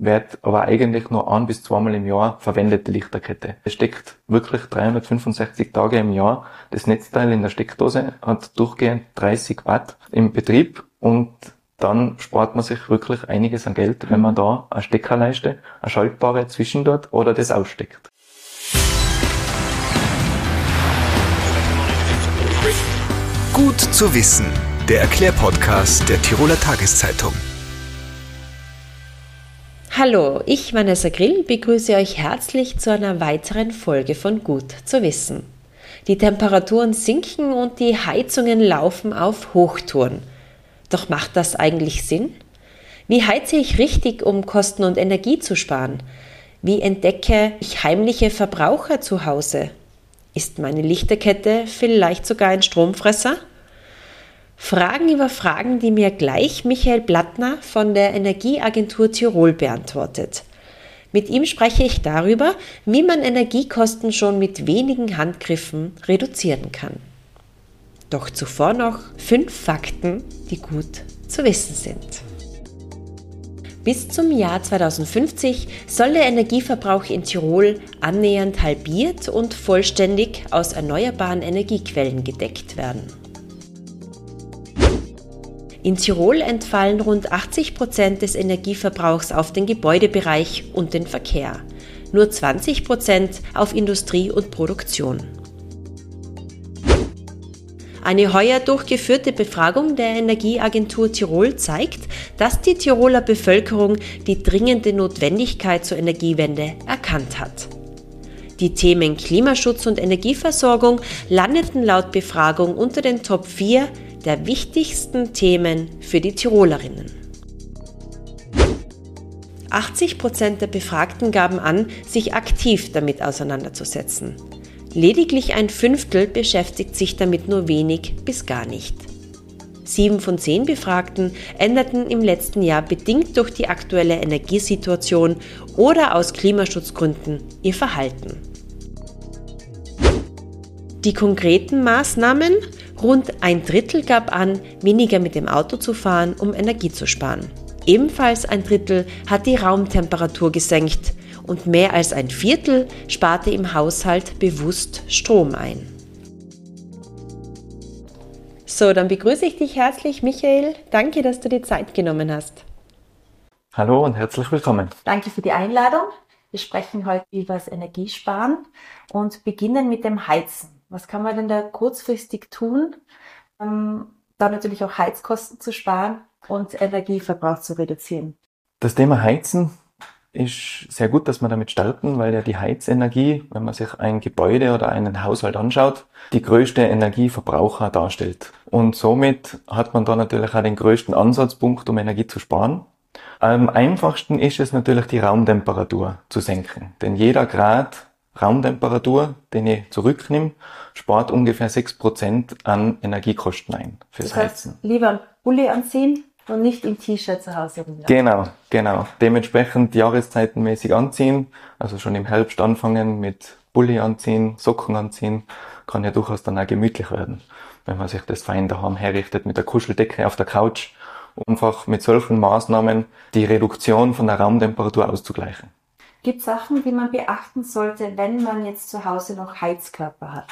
wird aber eigentlich nur ein bis zweimal im Jahr verwendet, die Lichterkette. Es steckt wirklich 365 Tage im Jahr. Das Netzteil in der Steckdose hat durchgehend 30 Watt im Betrieb und dann spart man sich wirklich einiges an Geld, wenn man da eine Steckerleiste, eine schaltbare zwischen dort oder das aussteckt. Gut zu wissen. Der Erklärpodcast der Tiroler Tageszeitung. Hallo, ich Vanessa Grill begrüße euch herzlich zu einer weiteren Folge von Gut zu wissen. Die Temperaturen sinken und die Heizungen laufen auf Hochtouren. Doch macht das eigentlich Sinn? Wie heize ich richtig, um Kosten und Energie zu sparen? Wie entdecke ich heimliche Verbraucher zu Hause? Ist meine Lichterkette vielleicht sogar ein Stromfresser? Fragen über Fragen, die mir gleich Michael Blattner von der Energieagentur Tirol beantwortet. Mit ihm spreche ich darüber, wie man Energiekosten schon mit wenigen Handgriffen reduzieren kann. Doch zuvor noch fünf Fakten, die gut zu wissen sind. Bis zum Jahr 2050 soll der Energieverbrauch in Tirol annähernd halbiert und vollständig aus erneuerbaren Energiequellen gedeckt werden. In Tirol entfallen rund 80 Prozent des Energieverbrauchs auf den Gebäudebereich und den Verkehr, nur 20 Prozent auf Industrie und Produktion. Eine heuer durchgeführte Befragung der Energieagentur Tirol zeigt, dass die Tiroler Bevölkerung die dringende Notwendigkeit zur Energiewende erkannt hat. Die Themen Klimaschutz und Energieversorgung landeten laut Befragung unter den Top 4 der wichtigsten Themen für die Tirolerinnen. 80 Prozent der Befragten gaben an, sich aktiv damit auseinanderzusetzen. Lediglich ein Fünftel beschäftigt sich damit nur wenig bis gar nicht. Sieben von zehn Befragten änderten im letzten Jahr bedingt durch die aktuelle Energiesituation oder aus Klimaschutzgründen ihr Verhalten. Die konkreten Maßnahmen? Rund ein Drittel gab an, weniger mit dem Auto zu fahren, um Energie zu sparen. Ebenfalls ein Drittel hat die Raumtemperatur gesenkt und mehr als ein Viertel sparte im Haushalt bewusst Strom ein. So, dann begrüße ich dich herzlich, Michael. Danke, dass du dir Zeit genommen hast. Hallo und herzlich willkommen. Danke für die Einladung. Wir sprechen heute über das Energiesparen und beginnen mit dem Heizen. Was kann man denn da kurzfristig tun, um da natürlich auch Heizkosten zu sparen und Energieverbrauch zu reduzieren? Das Thema Heizen ist sehr gut, dass wir damit starten, weil ja die Heizenergie, wenn man sich ein Gebäude oder einen Haushalt anschaut, die größte Energieverbraucher darstellt. Und somit hat man da natürlich auch den größten Ansatzpunkt, um Energie zu sparen. Am einfachsten ist es natürlich die Raumtemperatur zu senken. Denn jeder Grad Raumtemperatur, den ich zurücknehme, spart ungefähr 6% an Energiekosten ein fürs das heißt, Heizen. Lieber einen Pulli anziehen und nicht im T-Shirt zu Hause rumlaufen. Genau, genau. Dementsprechend jahreszeitenmäßig anziehen, also schon im Herbst anfangen mit Bulli anziehen, Socken anziehen, kann ja durchaus dann auch gemütlich werden, wenn man sich das fein daheim herrichtet mit der Kuscheldecke auf der Couch, einfach mit solchen Maßnahmen die Reduktion von der Raumtemperatur auszugleichen. Gibt Sachen, die man beachten sollte, wenn man jetzt zu Hause noch Heizkörper hat?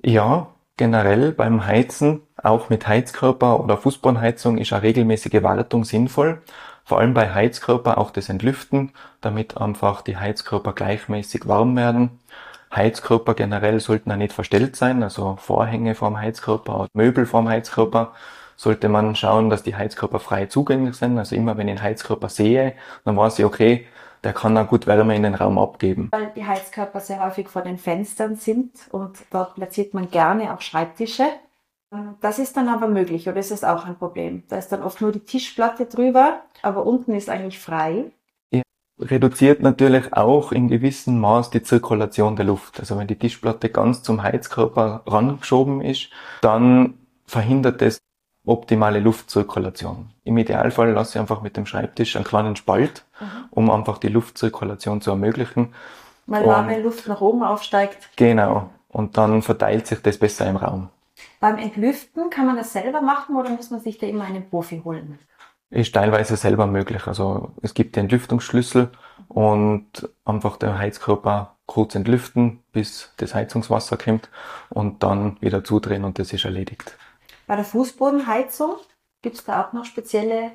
Ja, generell beim Heizen, auch mit Heizkörper oder Fußbodenheizung, ist eine regelmäßige Wartung sinnvoll. Vor allem bei Heizkörper auch das Entlüften, damit einfach die Heizkörper gleichmäßig warm werden. Heizkörper generell sollten auch nicht verstellt sein, also Vorhänge vorm Heizkörper oder Möbel vorm Heizkörper sollte man schauen, dass die Heizkörper frei zugänglich sind. Also immer wenn ich einen Heizkörper sehe, dann weiß ich, okay, der kann auch gut Wärme in den Raum abgeben. Weil die Heizkörper sehr häufig vor den Fenstern sind und dort platziert man gerne auch Schreibtische. Das ist dann aber möglich oder ist das auch ein Problem? Da ist dann oft nur die Tischplatte drüber, aber unten ist eigentlich frei. Ja, reduziert natürlich auch in gewissem Maß die Zirkulation der Luft. Also wenn die Tischplatte ganz zum Heizkörper rangeschoben ist, dann verhindert es optimale Luftzirkulation. Im Idealfall lasse ich einfach mit dem Schreibtisch einen kleinen Spalt, mhm. um einfach die Luftzirkulation zu ermöglichen. Weil warme Luft nach oben aufsteigt. Genau. Und dann verteilt sich das besser im Raum. Beim Entlüften kann man das selber machen oder muss man sich da immer einen Profi holen? ist teilweise selber möglich. Also es gibt den Lüftungsschlüssel und einfach den Heizkörper kurz entlüften, bis das Heizungswasser kommt und dann wieder zudrehen und das ist erledigt. Bei der Fußbodenheizung gibt es da auch noch spezielle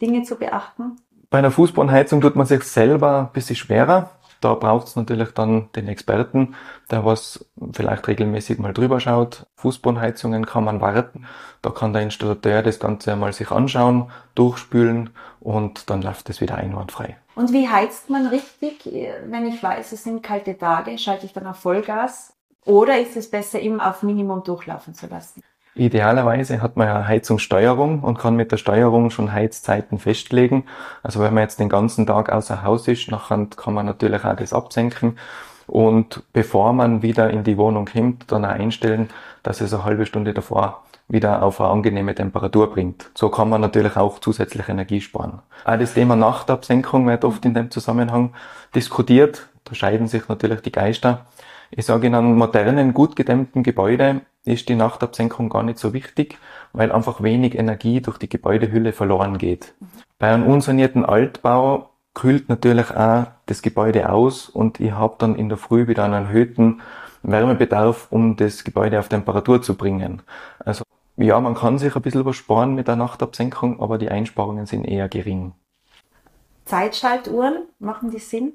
Dinge zu beachten? Bei einer Fußbodenheizung tut man sich selber ein bisschen schwerer. Da braucht es natürlich dann den Experten, der was vielleicht regelmäßig mal drüber schaut. Fußbodenheizungen kann man warten. Da kann der Installateur das Ganze einmal sich anschauen, durchspülen und dann läuft es wieder einwandfrei. Und wie heizt man richtig? Wenn ich weiß, es sind kalte Tage, schalte ich dann auf Vollgas? Oder ist es besser, immer auf Minimum durchlaufen zu lassen? Idealerweise hat man ja Heizungssteuerung und kann mit der Steuerung schon Heizzeiten festlegen. Also wenn man jetzt den ganzen Tag außer Haus ist, nachher kann man natürlich auch das absenken. Und bevor man wieder in die Wohnung kommt, dann auch einstellen, dass es eine halbe Stunde davor wieder auf eine angenehme Temperatur bringt. So kann man natürlich auch zusätzlich Energie sparen. Auch das Thema Nachtabsenkung wird oft in dem Zusammenhang diskutiert. Da scheiden sich natürlich die Geister. Ich sage, in einem modernen, gut gedämmten Gebäude ist die Nachtabsenkung gar nicht so wichtig, weil einfach wenig Energie durch die Gebäudehülle verloren geht. Bei einem unsanierten Altbau kühlt natürlich auch das Gebäude aus und ich habe dann in der Früh wieder einen erhöhten Wärmebedarf, um das Gebäude auf Temperatur zu bringen. Also ja, man kann sich ein bisschen was sparen mit der Nachtabsenkung, aber die Einsparungen sind eher gering. Zeitschaltuhren, machen die Sinn,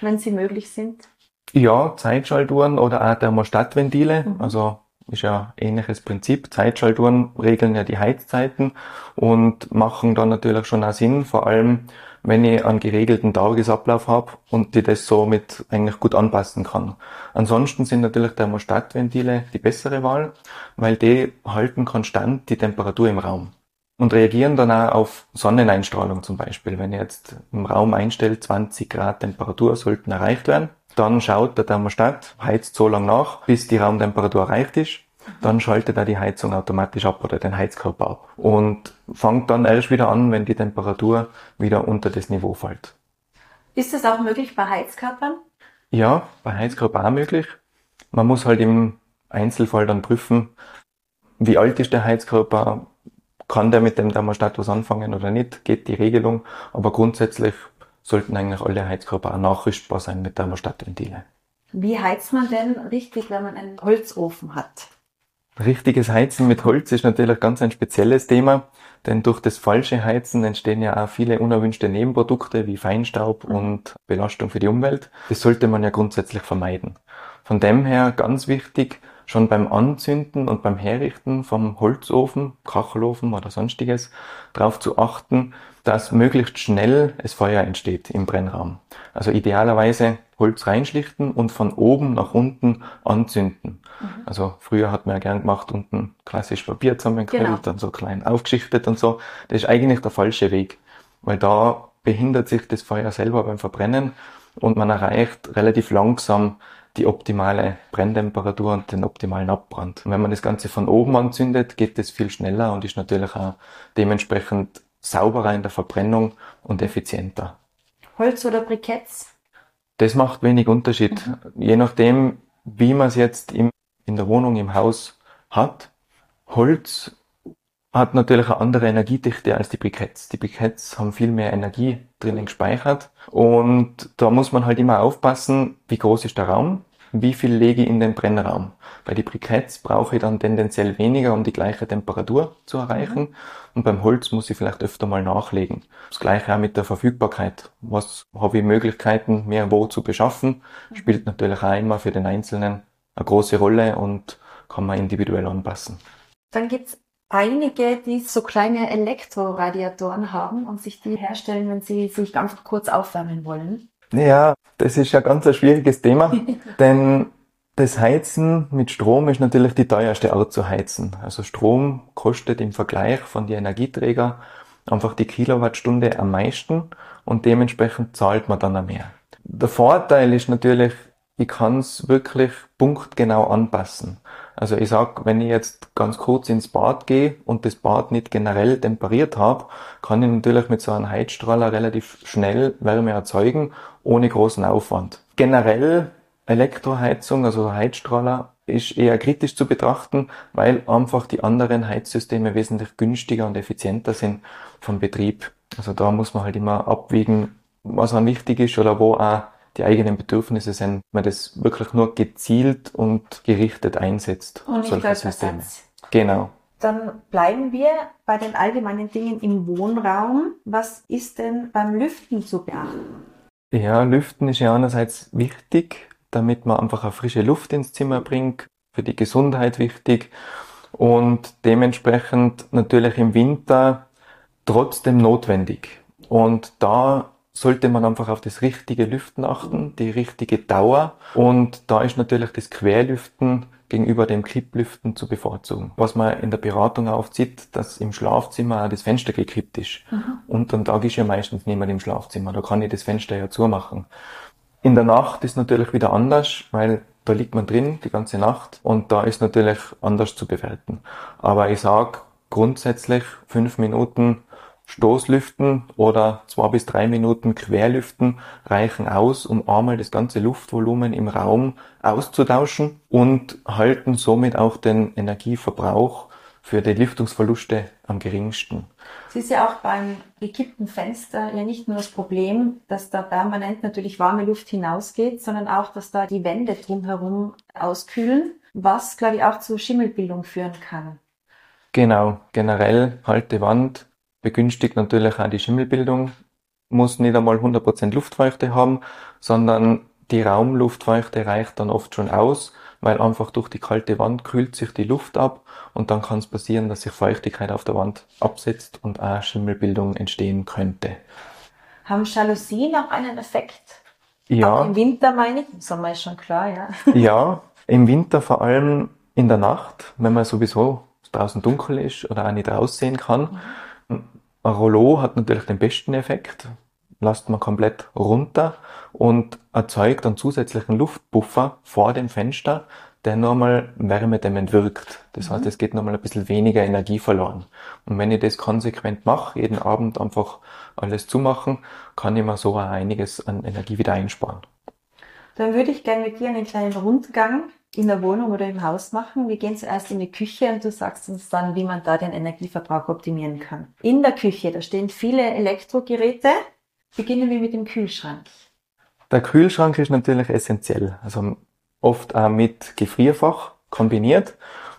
wenn sie möglich sind? Ja, Zeitschaltuhren oder auch Thermostatventile. Mhm. Also ist ja ähnliches Prinzip. Zeitschaltuhren regeln ja die Heizzeiten und machen dann natürlich schon auch Sinn, vor allem wenn ich einen geregelten Tagesablauf habe und die das somit eigentlich gut anpassen kann. Ansonsten sind natürlich Thermostatventile die bessere Wahl, weil die halten konstant die Temperatur im Raum und reagieren dann auch auf Sonneneinstrahlung zum Beispiel. Wenn ich jetzt im Raum einstelle, 20 Grad Temperatur sollten erreicht werden, dann schaut der Thermostat, heizt so lange nach, bis die Raumtemperatur erreicht ist. Dann schaltet er die Heizung automatisch ab oder den Heizkörper ab. Und fängt dann erst wieder an, wenn die Temperatur wieder unter das Niveau fällt. Ist das auch möglich bei Heizkörpern? Ja, bei Heizkörper auch möglich. Man muss halt im Einzelfall dann prüfen, wie alt ist der Heizkörper, kann der mit dem Thermostat was anfangen oder nicht, geht die Regelung, aber grundsätzlich sollten eigentlich alle Heizkörper auch nachrüstbar sein mit Thermostatventile. Wie heizt man denn richtig, wenn man einen Holzofen hat? Richtiges Heizen mit Holz ist natürlich ganz ein spezielles Thema, denn durch das falsche Heizen entstehen ja auch viele unerwünschte Nebenprodukte wie Feinstaub mhm. und Belastung für die Umwelt. Das sollte man ja grundsätzlich vermeiden. Von dem her ganz wichtig, schon beim Anzünden und beim Herrichten vom Holzofen, Kachelofen oder sonstiges, darauf zu achten, dass möglichst schnell es Feuer entsteht im Brennraum. Also idealerweise Holz reinschlichten und von oben nach unten anzünden. Mhm. Also früher hat man ja gern gemacht, unten klassisch Papier zusammengekriegt, genau. dann so klein aufgeschichtet und so. Das ist eigentlich der falsche Weg, weil da behindert sich das Feuer selber beim Verbrennen und man erreicht relativ langsam die optimale Brenntemperatur und den optimalen Abbrand. Und wenn man das Ganze von oben anzündet, geht das viel schneller und ist natürlich auch dementsprechend sauberer in der Verbrennung und effizienter. Holz oder Briketts? Das macht wenig Unterschied. Mhm. Je nachdem, wie man es jetzt im, in der Wohnung, im Haus hat. Holz hat natürlich eine andere Energiedichte als die Briketts. Die Briketts haben viel mehr Energie drinnen gespeichert und da muss man halt immer aufpassen, wie groß ist der Raum, wie viel lege ich in den Brennraum. Bei den Briketts brauche ich dann tendenziell weniger, um die gleiche Temperatur zu erreichen. Mhm. Und beim Holz muss ich vielleicht öfter mal nachlegen. Das gleiche auch mit der Verfügbarkeit. Was habe ich Möglichkeiten, mehr wo zu beschaffen? Mhm. Spielt natürlich auch immer für den Einzelnen eine große Rolle und kann man individuell anpassen. Dann gibt's einige, die so kleine Elektroradiatoren haben und sich die herstellen, wenn sie sich einfach kurz aufwärmen wollen. Ja, das ist ja ganz ein schwieriges Thema, denn das Heizen mit Strom ist natürlich die teuerste Art zu heizen. Also Strom kostet im Vergleich von den Energieträger einfach die Kilowattstunde am meisten und dementsprechend zahlt man dann auch mehr. Der Vorteil ist natürlich, ich kann es wirklich punktgenau anpassen. Also ich sag, wenn ich jetzt ganz kurz ins Bad gehe und das Bad nicht generell temperiert habe, kann ich natürlich mit so einem Heizstrahler relativ schnell Wärme erzeugen, ohne großen Aufwand. Generell Elektroheizung, also Heizstrahler, ist eher kritisch zu betrachten, weil einfach die anderen Heizsysteme wesentlich günstiger und effizienter sind vom Betrieb. Also da muss man halt immer abwägen, was an wichtig ist oder wo auch die eigenen Bedürfnisse sind, man das wirklich nur gezielt und gerichtet einsetzt. Und nicht als Systeme. Ersatz. Genau. Dann bleiben wir bei den allgemeinen Dingen im Wohnraum. Was ist denn beim Lüften zu beachten? Ja, Lüften ist ja einerseits wichtig, damit man einfach eine frische Luft ins Zimmer bringt, für die Gesundheit wichtig und dementsprechend natürlich im Winter trotzdem notwendig. Und da sollte man einfach auf das richtige Lüften achten, die richtige Dauer. Und da ist natürlich das Querlüften gegenüber dem Klipplüften zu bevorzugen. Was man in der Beratung aufzieht, dass im Schlafzimmer auch das Fenster gekippt ist. Mhm. Und dann Tag ist ja meistens niemand im Schlafzimmer. Da kann ich das Fenster ja zumachen. In der Nacht ist natürlich wieder anders, weil da liegt man drin die ganze Nacht und da ist natürlich anders zu bewerten. Aber ich sag grundsätzlich fünf Minuten Stoßlüften oder zwei bis drei Minuten Querlüften reichen aus, um einmal das ganze Luftvolumen im Raum auszutauschen und halten somit auch den Energieverbrauch für die Lüftungsverluste am geringsten. Es ist ja auch beim gekippten Fenster ja nicht nur das Problem, dass da permanent natürlich warme Luft hinausgeht, sondern auch, dass da die Wände drumherum auskühlen, was, glaube ich, auch zu Schimmelbildung führen kann. Genau, generell halte Wand begünstigt natürlich auch die Schimmelbildung, muss nicht einmal 100% Luftfeuchte haben, sondern die Raumluftfeuchte reicht dann oft schon aus, weil einfach durch die kalte Wand kühlt sich die Luft ab und dann kann es passieren, dass sich Feuchtigkeit auf der Wand absetzt und auch Schimmelbildung entstehen könnte. Haben Jalousien auch einen Effekt? Ja. Auch im Winter meine ich, im Sommer ist schon klar, ja. Ja, im Winter vor allem in der Nacht, wenn man sowieso draußen dunkel ist oder auch nicht raussehen kann. Mhm ein Rollo hat natürlich den besten Effekt, lasst man komplett runter und erzeugt einen zusätzlichen Luftpuffer vor dem Fenster, der nochmal wärmedämmend wirkt. Das heißt, mhm. es geht nochmal ein bisschen weniger Energie verloren. Und wenn ich das konsequent mache, jeden Abend einfach alles zumachen, kann ich mir so einiges an Energie wieder einsparen. Dann würde ich gerne mit dir einen kleinen Rundgang in der Wohnung oder im Haus machen. Wir gehen zuerst in die Küche und du sagst uns dann, wie man da den Energieverbrauch optimieren kann. In der Küche, da stehen viele Elektrogeräte. Beginnen wir mit dem Kühlschrank. Der Kühlschrank ist natürlich essentiell. Also oft auch mit Gefrierfach kombiniert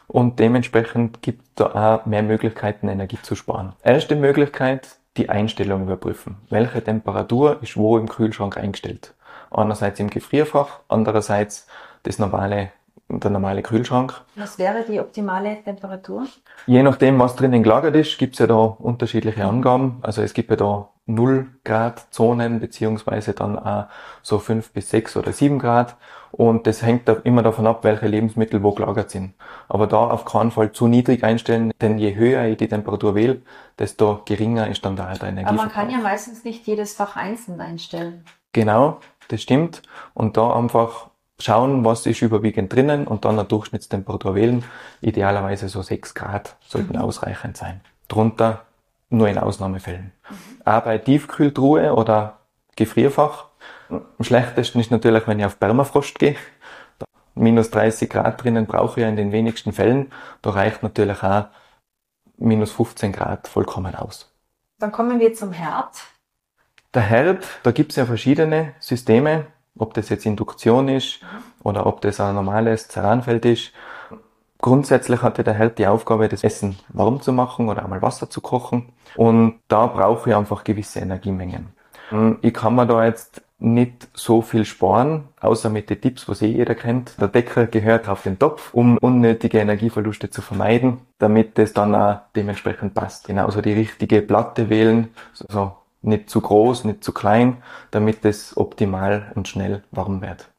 und dementsprechend gibt es da auch mehr Möglichkeiten, Energie zu sparen. Erste Möglichkeit, die Einstellung überprüfen. Welche Temperatur ist wo im Kühlschrank eingestellt? Einerseits im Gefrierfach, andererseits das normale der normale Kühlschrank. Was wäre die optimale Temperatur? Je nachdem, was drinnen gelagert ist, gibt es ja da unterschiedliche Angaben. Also es gibt ja da 0 Grad Zonen, beziehungsweise dann auch so 5 bis 6 oder 7 Grad. Und das hängt immer davon ab, welche Lebensmittel wo gelagert sind. Aber da auf keinen Fall zu niedrig einstellen, denn je höher ich die Temperatur wähle, desto geringer ist dann da der Energie. Aber man kann ja meistens nicht jedes Fach einzeln einstellen. Genau, das stimmt. Und da einfach schauen, was ist überwiegend drinnen und dann eine Durchschnittstemperatur wählen. Idealerweise so 6 Grad sollten mhm. ausreichend sein. Drunter nur in Ausnahmefällen. Mhm. Auch bei Tiefkühltruhe oder Gefrierfach. Am schlechtesten ist natürlich, wenn ich auf Permafrost gehe. Minus 30 Grad drinnen brauche ich ja in den wenigsten Fällen. Da reicht natürlich auch minus 15 Grad vollkommen aus. Dann kommen wir zum Herd. Der Herd, da gibt es ja verschiedene Systeme ob das jetzt Induktion ist oder ob das ein normales Ceranfeld ist. Grundsätzlich hatte der Herd die Aufgabe, das Essen warm zu machen oder einmal Wasser zu kochen. Und da brauche ich einfach gewisse Energiemengen. Ich kann mir da jetzt nicht so viel sparen, außer mit den Tipps, was eh jeder kennt. Der Deckel gehört auf den Topf, um unnötige Energieverluste zu vermeiden, damit das dann auch dementsprechend passt. Genauso die richtige Platte wählen, so nicht zu groß, nicht zu klein, damit es optimal und schnell warm wird.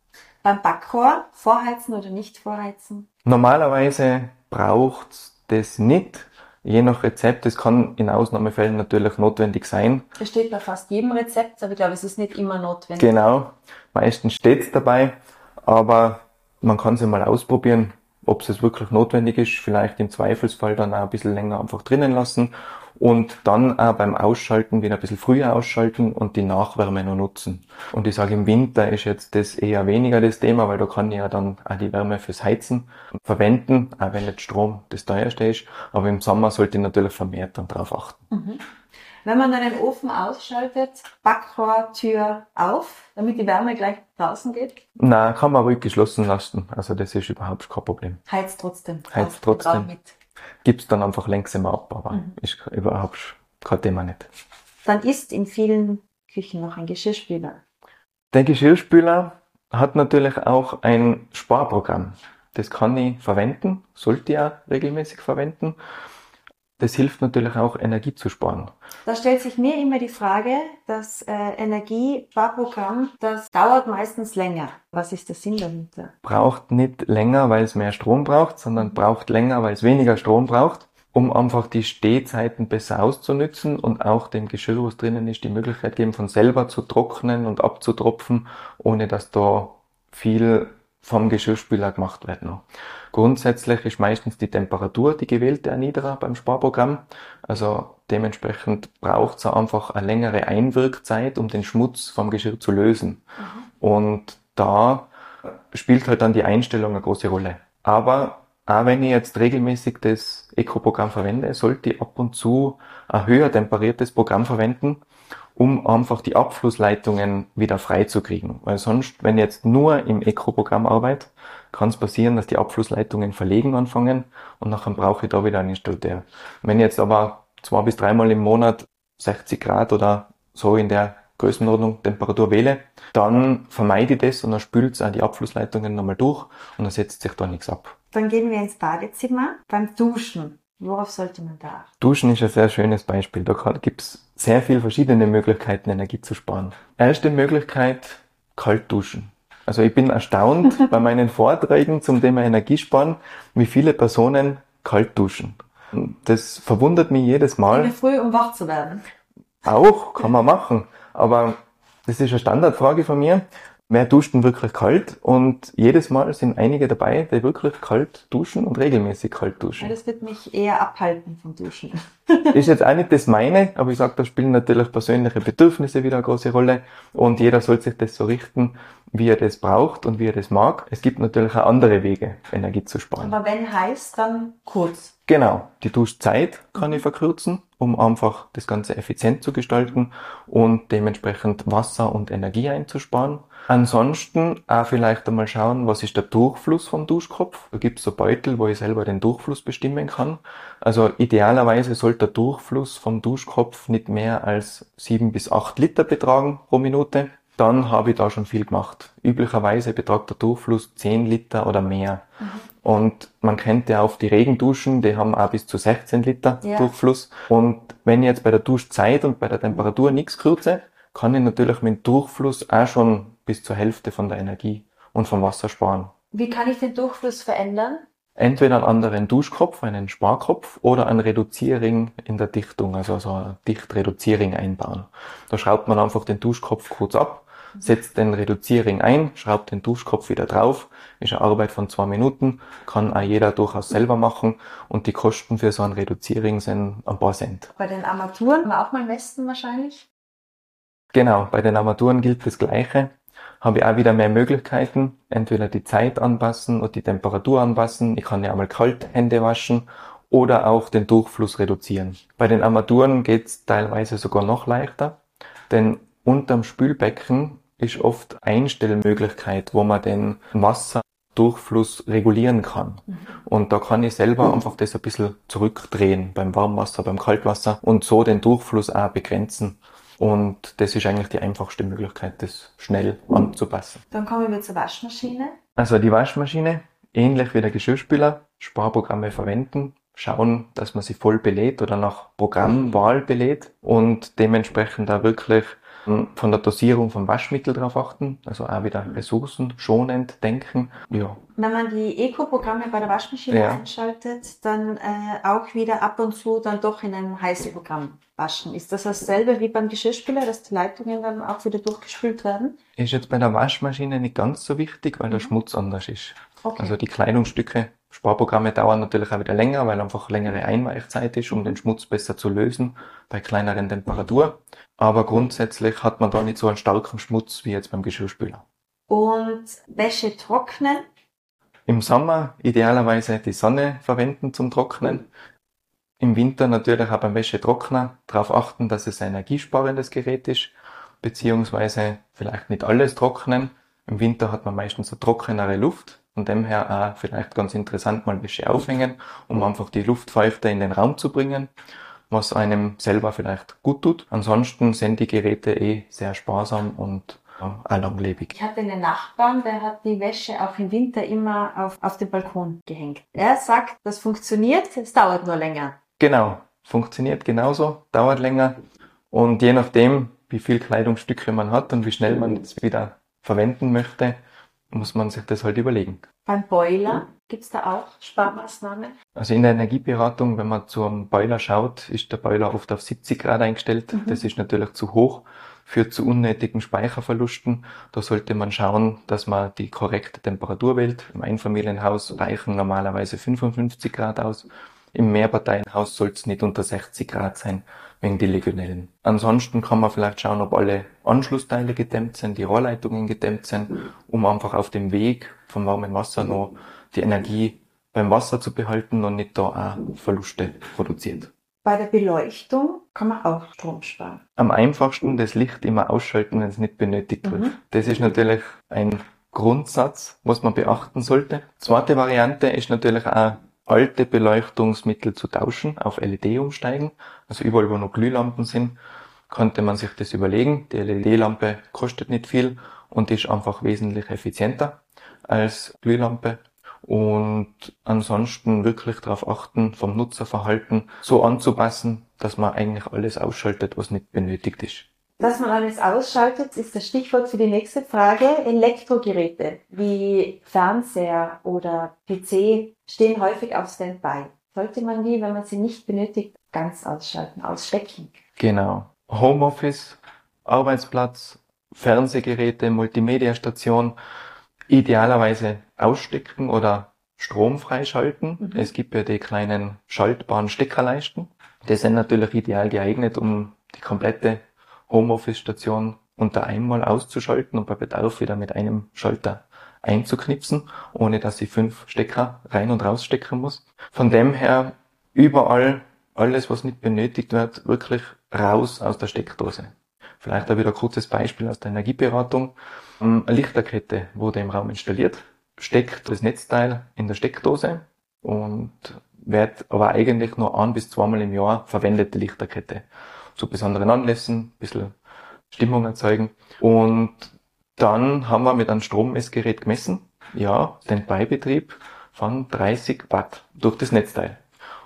Beim Backrohr vorheizen oder nicht vorheizen? Normalerweise braucht das nicht. Je nach Rezept, es kann in Ausnahmefällen natürlich notwendig sein. Das steht bei fast jedem Rezept, aber ich glaube, es ist nicht immer notwendig. Genau, meistens steht es dabei, aber man kann es mal ausprobieren. ob es wirklich notwendig ist, vielleicht im Zweifelsfall dann auch ein bisschen länger einfach drinnen lassen und dann auch beim Ausschalten wieder ein bisschen früher ausschalten und die Nachwärme noch nutzen. Und ich sage, im Winter ist jetzt das eher weniger das Thema, weil da kann ich ja dann auch die Wärme fürs Heizen verwenden, auch wenn jetzt Strom das teuerste ist. Aber im Sommer sollte ich natürlich vermehrt dann drauf achten. Mhm. Wenn man dann den Ofen ausschaltet, Backrohrtür auf, damit die Wärme gleich draußen geht? Na, kann man ruhig geschlossen lassen. Also das ist überhaupt kein Problem. Heizt trotzdem. Heizt trotzdem. Gibt's dann einfach längsamer ab, aber mhm. ist überhaupt kein Thema nicht. Dann ist in vielen Küchen noch ein Geschirrspüler. Der Geschirrspüler hat natürlich auch ein Sparprogramm. Das kann ich verwenden, sollte ich auch regelmäßig verwenden das hilft natürlich auch, Energie zu sparen. Da stellt sich mir immer die Frage, das äh, Energiesparprogramm, das dauert meistens länger. Was ist der Sinn dahinter? Braucht nicht länger, weil es mehr Strom braucht, sondern braucht länger, weil es weniger Strom braucht, um einfach die Stehzeiten besser auszunützen und auch dem Geschirr, was drinnen ist, die Möglichkeit geben, von selber zu trocknen und abzutropfen, ohne dass da viel vom Geschirrspüler gemacht wird noch. Grundsätzlich ist meistens die Temperatur die gewählte erniedriger beim Sparprogramm. Also dementsprechend braucht es einfach eine längere Einwirkzeit, um den Schmutz vom Geschirr zu lösen. Mhm. Und da spielt halt dann die Einstellung eine große Rolle. Aber auch wenn ich jetzt regelmäßig das Eco-Programm verwende, sollte ich ab und zu ein höher temperiertes Programm verwenden, um einfach die Abflussleitungen wieder freizukriegen. Weil sonst, wenn ich jetzt nur im Eco-Programm arbeite, kann es passieren, dass die Abflussleitungen verlegen anfangen und nachher brauche ich da wieder einen Installateur. Wenn ich jetzt aber zwei bis dreimal im Monat 60 Grad oder so in der Größenordnung Temperatur wähle, dann vermeide ich das und dann spült es auch die Abflussleitungen nochmal durch und dann setzt sich da nichts ab. Dann gehen wir ins Badezimmer beim Duschen. Worauf sollte man da? Duschen ist ein sehr schönes Beispiel. Da gibt es sehr viele verschiedene Möglichkeiten, Energie zu sparen. Erste Möglichkeit, kalt duschen. Also ich bin erstaunt bei meinen Vorträgen zum Thema Energiesparen, wie viele Personen kalt duschen. Das verwundert mich jedes Mal. In früh, um wach zu werden. Auch, kann man machen. Aber das ist eine Standardfrage von mir wer duscht denn wirklich kalt? Und jedes Mal sind einige dabei, die wirklich kalt duschen und regelmäßig kalt duschen. Ja, das wird mich eher abhalten vom Duschen. ist jetzt auch nicht das meine, aber ich sage, da spielen natürlich persönliche Bedürfnisse wieder eine große Rolle und jeder soll sich das so richten, wie er das braucht und wie er das mag. Es gibt natürlich auch andere Wege, Energie zu sparen. Aber wenn heiß, dann kurz. Genau, die Duschzeit kann ich verkürzen, um einfach das Ganze effizient zu gestalten und dementsprechend Wasser und Energie einzusparen. Ansonsten auch vielleicht einmal schauen, was ist der Durchfluss vom Duschkopf. Da gibt es so Beutel, wo ich selber den Durchfluss bestimmen kann. Also idealerweise sollte der Durchfluss vom Duschkopf nicht mehr als sieben bis acht Liter betragen pro Minute. Dann habe ich da schon viel gemacht. Üblicherweise betragt der Durchfluss zehn Liter oder mehr. Mhm. Und man kennt ja auch die Regenduschen, die haben auch bis zu 16 Liter ja. Durchfluss. Und wenn ich jetzt bei der Duschzeit und bei der Temperatur nichts kürze, kann ich natürlich mit Durchfluss auch schon bis zur Hälfte von der Energie und vom Wasser sparen. Wie kann ich den Durchfluss verändern? Entweder einen anderen Duschkopf, einen Sparkopf oder einen Reduzierring in der Dichtung, also so ein Dichtreduzierring einbauen. Da schraubt man einfach den Duschkopf kurz ab, setzt den Reduzierring ein, schraubt den Duschkopf wieder drauf, ist eine Arbeit von zwei Minuten, kann auch jeder durchaus selber machen und die Kosten für so einen Reduzierring sind ein paar Cent. Bei den Armaturen auch mal messen wahrscheinlich? Genau, bei den Armaturen gilt das Gleiche habe ich auch wieder mehr Möglichkeiten. Entweder die Zeit anpassen oder die Temperatur anpassen. Ich kann ja einmal kalt Hände waschen oder auch den Durchfluss reduzieren. Bei den Armaturen geht's teilweise sogar noch leichter, denn unterm Spülbecken ist oft Einstellmöglichkeit, wo man den Wasserdurchfluss regulieren kann. Mhm. Und da kann ich selber einfach das ein bisschen zurückdrehen beim Warmwasser, beim Kaltwasser und so den Durchfluss auch begrenzen. Und das ist eigentlich die einfachste Möglichkeit, das schnell anzupassen. Dann kommen wir zur Waschmaschine. Also die Waschmaschine, ähnlich wie der Geschirrspüler, Sparprogramme verwenden, schauen, dass man sie voll belädt oder nach Programmwahl belädt und dementsprechend da wirklich von der Dosierung vom Waschmittel drauf achten, also auch wieder ressourcenschonend denken. Ja. Wenn man die Eco-Programme bei der Waschmaschine ja. einschaltet, dann äh, auch wieder ab und zu dann doch in einem heißen Programm waschen. Ist das dasselbe wie beim Geschirrspüler, dass die Leitungen dann auch wieder durchgespült werden? Ist jetzt bei der Waschmaschine nicht ganz so wichtig, weil mhm. der Schmutz anders ist. Okay. Also die Kleidungsstücke Sparprogramme dauern natürlich auch wieder länger, weil einfach längere Einweichzeit ist, um den Schmutz besser zu lösen bei kleineren Temperatur. Aber grundsätzlich hat man da nicht so einen starken Schmutz wie jetzt beim Geschirrspüler. Und Wäsche trocknen? Im Sommer idealerweise die Sonne verwenden zum Trocknen. Im Winter natürlich auch beim Wäschetrockner darauf achten, dass es ein energiesparendes Gerät ist, beziehungsweise vielleicht nicht alles trocknen. Im Winter hat man meistens eine trockenere Luft, und dem her auch vielleicht ganz interessant mal Wäsche aufhängen, um einfach die Luftfeuchte in den Raum zu bringen, was einem selber vielleicht gut tut. Ansonsten sind die Geräte eh sehr sparsam und auch langlebig. Ich hatte einen Nachbarn, der hat die Wäsche auch im Winter immer auf, auf den Balkon gehängt. Er sagt, das funktioniert, es dauert nur länger. Genau, funktioniert genauso, dauert länger und je nachdem, wie viel Kleidungsstücke man hat und wie schnell man es wieder verwenden möchte, muss man sich das halt überlegen. Beim Boiler gibt's da auch Sparmaßnahmen? Also in der Energieberatung, wenn man zum Boiler schaut, ist der Boiler oft auf 70 Grad eingestellt. Mhm. Das ist natürlich zu hoch, führt zu unnötigen Speicherverlusten. Da sollte man schauen, dass man die korrekte Temperatur wählt. Im Einfamilienhaus reichen normalerweise 55 Grad aus. Im Mehrparteienhaus soll es nicht unter 60 Grad sein wegen die Legionellen. Ansonsten kann man vielleicht schauen, ob alle Anschlussteile gedämmt sind, die Rohrleitungen gedämmt sind, um einfach auf dem Weg vom warmen Wasser noch die Energie beim Wasser zu behalten und nicht da auch Verluste produziert. Bei der Beleuchtung kann man auch Strom sparen. Am einfachsten das Licht immer ausschalten, wenn es nicht benötigt wird. Mhm. Das ist natürlich ein Grundsatz, was man beachten sollte. Zweite Variante ist natürlich auch alte Beleuchtungsmittel zu tauschen, auf LED umsteigen. Also überall, wo noch Glühlampen sind, konnte man sich das überlegen. Die LED-Lampe kostet nicht viel und ist einfach wesentlich effizienter als Glühlampe. Und ansonsten wirklich darauf achten, vom Nutzerverhalten so anzupassen, dass man eigentlich alles ausschaltet, was nicht benötigt ist. Dass man alles ausschaltet, ist das Stichwort für die nächste Frage. Elektrogeräte wie Fernseher oder PC stehen häufig auf Standby. Sollte man die, wenn man sie nicht benötigt, ganz ausschalten, ausstecken? Genau. Homeoffice, Arbeitsplatz, Fernsehgeräte, Multimediastation, idealerweise ausstecken oder Strom freischalten. Mhm. Es gibt ja die kleinen schaltbaren Steckerleisten. Die sind natürlich ideal geeignet, um die komplette Homeoffice-Station unter einmal auszuschalten und bei Bedarf wieder mit einem Schalter einzuknipsen, ohne dass ich fünf Stecker rein und rausstecken muss. Von dem her überall alles, was nicht benötigt wird, wirklich raus aus der Steckdose. Vielleicht auch wieder ein kurzes Beispiel aus der Energieberatung. Eine Lichterkette wurde im Raum installiert, steckt das Netzteil in der Steckdose und wird aber eigentlich nur ein bis zweimal im Jahr verwendet, die Lichterkette zu besonderen Anlässen, ein bisschen Stimmung erzeugen. Und dann haben wir mit einem Strommessgerät gemessen, ja, den Beibetrieb von 30 Watt durch das Netzteil.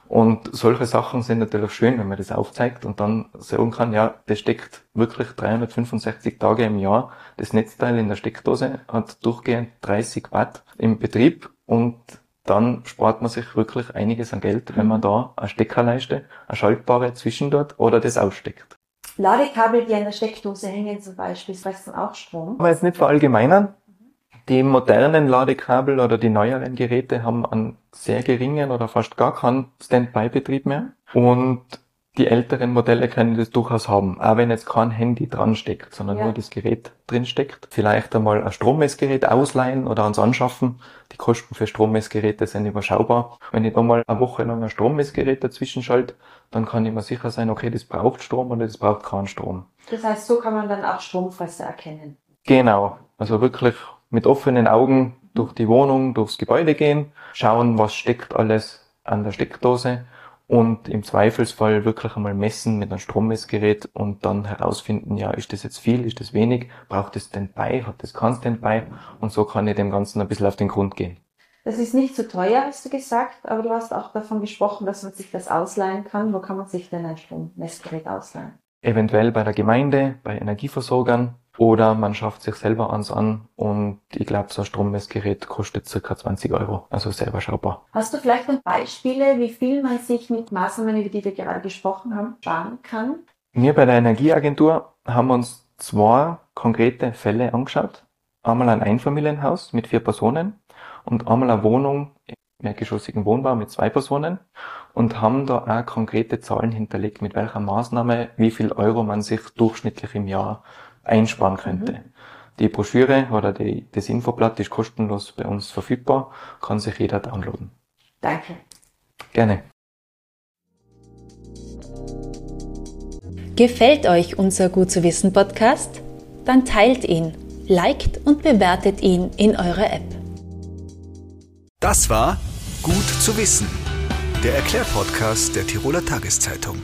Und solche Sachen sind natürlich schön, wenn man das aufzeigt und dann sagen kann, ja, das steckt wirklich 365 Tage im Jahr. Das Netzteil in der Steckdose hat durchgehend 30 Watt im Betrieb und dann spart man sich wirklich einiges an Geld, wenn man da eine Steckerleiste, eine schaltbare zwischen dort oder das aussteckt. Ladekabel, die an der Steckdose hängen zum Beispiel, fressen auch Strom. Aber jetzt nicht verallgemeinern. Die modernen Ladekabel oder die neueren Geräte haben einen sehr geringen oder fast gar keinen Standby-Betrieb mehr. Und die älteren Modelle können das durchaus haben, auch wenn jetzt kein Handy dran steckt, sondern ja. nur das Gerät drin steckt. Vielleicht einmal ein Strommessgerät ausleihen oder ans anschaffen. Die Kosten für Strommessgeräte sind überschaubar. Wenn ich da mal eine Woche lang ein Strommessgerät dazwischen schalte, dann kann ich mir sicher sein, okay, das braucht Strom oder das braucht keinen Strom. Das heißt, so kann man dann auch Stromfresser erkennen. Genau. Also wirklich mit offenen Augen durch die Wohnung, durchs Gebäude gehen, schauen, was steckt alles an der Steckdose und im Zweifelsfall wirklich einmal messen mit einem Strommessgerät und dann herausfinden, ja, ist das jetzt viel, ist das wenig, braucht es Standby, hat das kein Standby und so kann ich dem Ganzen ein bisschen auf den Grund gehen. Das ist nicht zu teuer, hast du gesagt, aber du hast auch davon gesprochen, dass man sich das ausleihen kann. Wo kann man sich denn ein Strommessgerät ausleihen? Eventuell bei der Gemeinde, bei Energieversorgern oder man schafft sich selber eins an und ich glaube, so ein Strommessgerät kostet circa 20 Euro, also sehr überschaubar. Hast du vielleicht ein Beispiele, wie viel man sich mit Maßnahmen, über die wir gerade gesprochen haben, sparen kann? Wir bei der Energieagentur haben uns zwei konkrete Fälle angeschaut. Einmal ein Einfamilienhaus mit vier Personen und einmal eine Wohnung mehrgeschossigen Wohnbau mit zwei Personen und haben da auch konkrete Zahlen hinterlegt, mit welcher Maßnahme wie viel Euro man sich durchschnittlich im Jahr einsparen könnte. Mhm. Die Broschüre oder die, das Infoblatt ist kostenlos bei uns verfügbar, kann sich jeder downloaden. Danke. Gerne. Gefällt euch unser Gut zu wissen Podcast? Dann teilt ihn, liked und bewertet ihn in eurer App. Das war Gut zu wissen, der Erklärpodcast der Tiroler Tageszeitung.